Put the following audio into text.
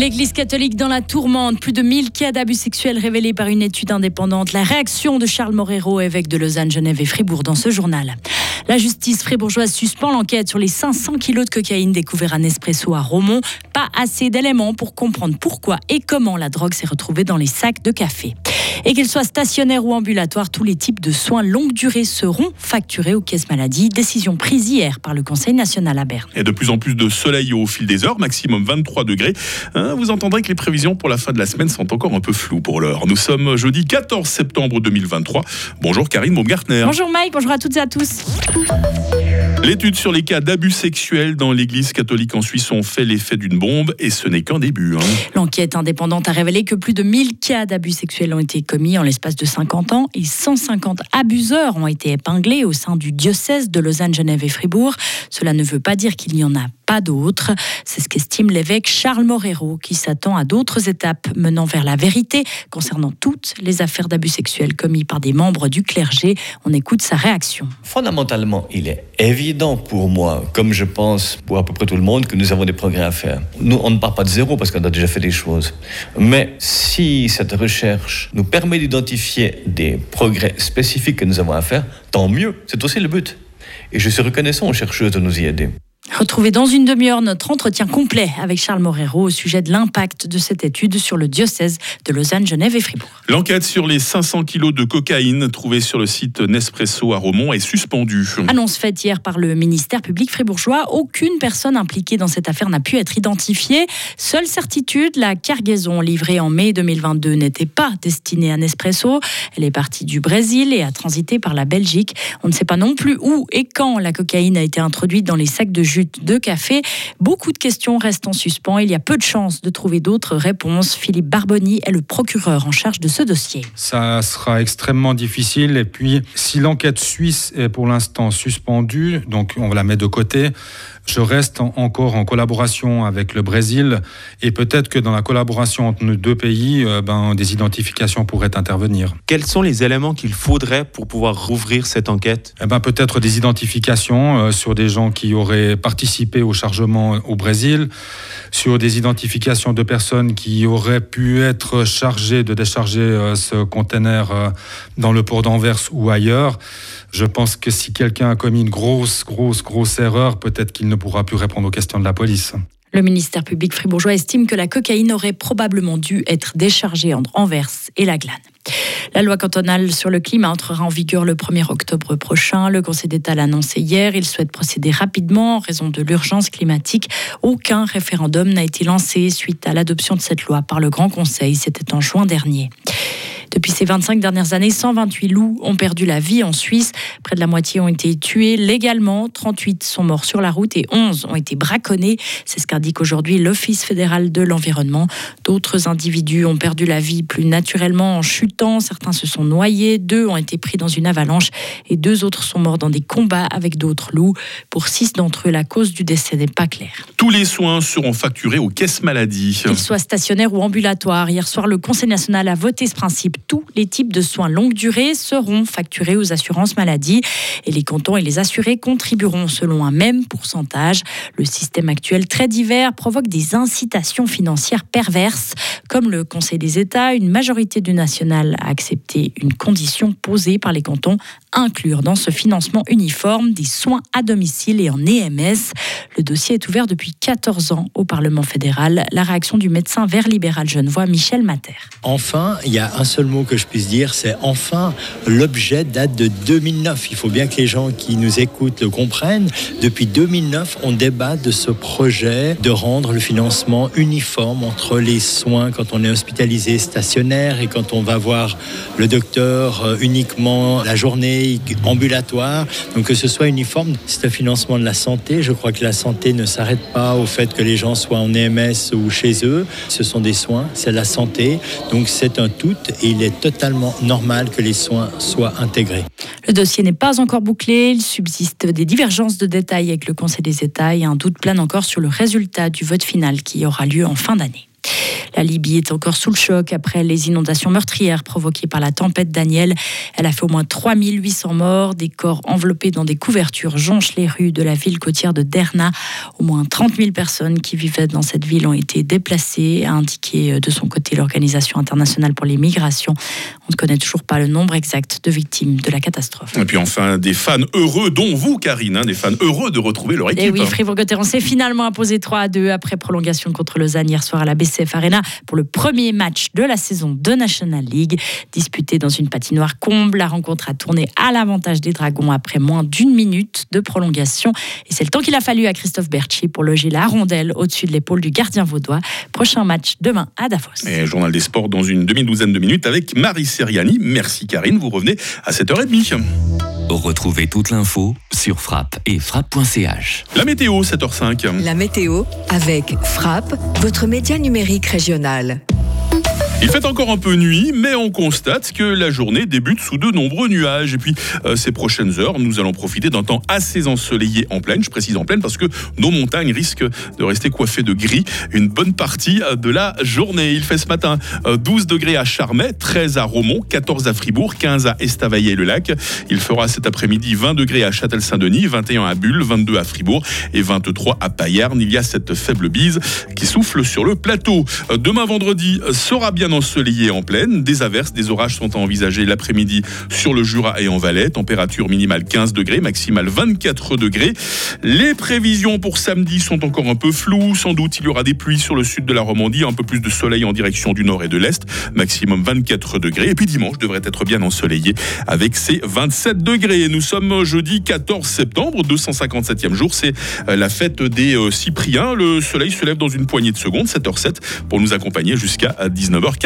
L'Église catholique dans la tourmente, plus de 1000 cas d'abus sexuels révélés par une étude indépendante. La réaction de Charles Morero, évêque de Lausanne, Genève et Fribourg dans ce journal. La justice fribourgeoise suspend l'enquête sur les 500 kilos de cocaïne découverts à Nespresso à Romont. Pas assez d'éléments pour comprendre pourquoi et comment la drogue s'est retrouvée dans les sacs de café. Et qu'ils soient stationnaires ou ambulatoires, tous les types de soins longue durée seront facturés aux caisses maladies. Décision prise hier par le Conseil national à Berne. Et de plus en plus de soleil au fil des heures, maximum 23 degrés. Hein, vous entendrez que les prévisions pour la fin de la semaine sont encore un peu floues pour l'heure. Nous sommes jeudi 14 septembre 2023. Bonjour Karine Baumgartner. Bonjour Mike, bonjour à toutes et à tous. L'étude sur les cas d'abus sexuels dans l'Église catholique en Suisse ont fait l'effet d'une bombe et ce n'est qu'un début. Hein. L'enquête indépendante a révélé que plus de 1000 cas d'abus sexuels ont été commis en l'espace de 50 ans et 150 abuseurs ont été épinglés au sein du diocèse de Lausanne, Genève et Fribourg. Cela ne veut pas dire qu'il y en a pas d'autres. C'est ce qu'estime l'évêque Charles Morero, qui s'attend à d'autres étapes menant vers la vérité concernant toutes les affaires d'abus sexuels commis par des membres du clergé. On écoute sa réaction. Fondamentalement, il est évident pour moi, comme je pense pour à peu près tout le monde, que nous avons des progrès à faire. Nous, on ne part pas de zéro parce qu'on a déjà fait des choses. Mais si cette recherche nous permet d'identifier des progrès spécifiques que nous avons à faire, tant mieux. C'est aussi le but. Et je suis reconnaissant aux chercheuses de nous y aider. Retrouvez dans une demi-heure notre entretien complet avec Charles Morero au sujet de l'impact de cette étude sur le diocèse de Lausanne, Genève et Fribourg. L'enquête sur les 500 kilos de cocaïne trouvés sur le site Nespresso à Romont est suspendue. Annonce faite hier par le ministère public fribourgeois, aucune personne impliquée dans cette affaire n'a pu être identifiée. Seule certitude, la cargaison livrée en mai 2022 n'était pas destinée à Nespresso. Elle est partie du Brésil et a transité par la Belgique. On ne sait pas non plus où et quand la cocaïne a été introduite dans les sacs de jus de café. Beaucoup de questions restent en suspens. Il y a peu de chances de trouver d'autres réponses. Philippe Barboni est le procureur en charge de ce dossier. Ça sera extrêmement difficile. Et puis, si l'enquête suisse est pour l'instant suspendue, donc on la met de côté, je reste encore en collaboration avec le Brésil. Et peut-être que dans la collaboration entre nos deux pays, euh, ben, des identifications pourraient intervenir. Quels sont les éléments qu'il faudrait pour pouvoir rouvrir cette enquête? Eh ben, Peut-être des identifications euh, sur des gens qui auraient participé au chargement au Brésil, sur des identifications de personnes qui auraient pu être chargées de décharger euh, ce conteneur dans le port d'Anvers ou ailleurs. Je pense que si quelqu'un a commis une grosse, grosse, grosse erreur, peut-être qu'il ne pourra plus répondre aux questions de la police. Le ministère public fribourgeois estime que la cocaïne aurait probablement dû être déchargée entre Anvers et la Glane. La loi cantonale sur le climat entrera en vigueur le 1er octobre prochain. Le Conseil d'État l'a annoncé hier. Il souhaite procéder rapidement en raison de l'urgence climatique. Aucun référendum n'a été lancé suite à l'adoption de cette loi par le Grand Conseil. C'était en juin dernier. Depuis ces 25 dernières années, 128 loups ont perdu la vie en Suisse. Près de la moitié ont été tués légalement, 38 sont morts sur la route et 11 ont été braconnés. C'est ce qu'indique aujourd'hui l'Office fédéral de l'environnement. D'autres individus ont perdu la vie plus naturellement en chutant. Certains se sont noyés, deux ont été pris dans une avalanche et deux autres sont morts dans des combats avec d'autres loups. Pour six d'entre eux, la cause du décès n'est pas claire. Tous les soins seront facturés aux caisses maladies. Qu'ils soient stationnaires ou ambulatoires. Hier soir, le Conseil national a voté ce principe tous les types de soins longue durée seront facturés aux assurances maladie et les cantons et les assurés contribueront selon un même pourcentage. Le système actuel très divers provoque des incitations financières perverses. Comme le Conseil des États, une majorité du national a accepté une condition posée par les cantons, inclure dans ce financement uniforme des soins à domicile et en EMS. Le dossier est ouvert depuis 14 ans au Parlement fédéral. La réaction du médecin vert libéral genevois Michel Mater. Enfin, il y a un seul mot que je puisse dire, c'est enfin l'objet date de 2009. Il faut bien que les gens qui nous écoutent le comprennent. Depuis 2009, on débat de ce projet de rendre le financement uniforme entre les soins quand on est hospitalisé stationnaire et quand on va voir le docteur euh, uniquement la journée ambulatoire. Donc que ce soit uniforme, c'est un financement de la santé. Je crois que la santé ne s'arrête pas au fait que les gens soient en EMS ou chez eux. Ce sont des soins, c'est la santé. Donc c'est un tout et il est totalement normal que les soins soient intégrés. Le dossier n'est pas encore bouclé. Il subsiste des divergences de détails avec le Conseil des États et un doute plane encore sur le résultat du vote final qui aura lieu en fin d'année. La Libye est encore sous le choc après les inondations meurtrières provoquées par la tempête Daniel. Elle a fait au moins 3800 morts. Des corps enveloppés dans des couvertures jonchent les rues de la ville côtière de Derna. Au moins 30 000 personnes qui vivaient dans cette ville ont été déplacées, a indiqué de son côté l'Organisation internationale pour les migrations. On ne connaît toujours pas le nombre exact de victimes de la catastrophe. Et puis enfin, des fans heureux, dont vous, Karine, hein, des fans heureux de retrouver leur équipe. Et oui, Fribourg-Gotteron s'est finalement imposé 3 à 2 après prolongation contre Lausanne hier soir à la Arena pour le premier match de la saison de National League. Disputé dans une patinoire comble, la rencontre a tourné à l'avantage des Dragons après moins d'une minute de prolongation. Et c'est le temps qu'il a fallu à Christophe Berchi pour loger la rondelle au-dessus de l'épaule du gardien vaudois. Prochain match demain à Davos. Et journal des sports dans une demi-douzaine de minutes avec Marie Seriani. Merci Karine, vous revenez à 7h30. Retrouvez toute l'info sur frappe et frappe.ch. La météo, 7h05. La météo avec Frappe, votre média numérique régional. Il fait encore un peu nuit, mais on constate que la journée débute sous de nombreux nuages. Et puis, euh, ces prochaines heures, nous allons profiter d'un temps assez ensoleillé en pleine. Je précise en pleine parce que nos montagnes risquent de rester coiffées de gris une bonne partie euh, de la journée. Il fait ce matin 12 euh, degrés à Charmey, 13 à Romont, 14 à Fribourg, 15 à Estavayer-le-Lac. Il fera cet après-midi 20 degrés à Châtel-Saint-Denis, 21 à Bulle, 22 à Fribourg et 23 à Payarn. Il y a cette faible bise qui souffle sur le plateau. Demain vendredi sera bien ensoleillé en pleine. Des averses, des orages sont à envisager l'après-midi sur le Jura et en Valais. Température minimale 15 degrés, maximale 24 degrés. Les prévisions pour samedi sont encore un peu floues. Sans doute, il y aura des pluies sur le sud de la Romandie, un peu plus de soleil en direction du nord et de l'est, maximum 24 degrés. Et puis dimanche devrait être bien ensoleillé avec ses 27 degrés. Nous sommes jeudi 14 septembre, 257e jour. C'est euh, la fête des euh, Cypriens. Le soleil se lève dans une poignée de secondes, 7h07, pour nous accompagner jusqu'à 19h40.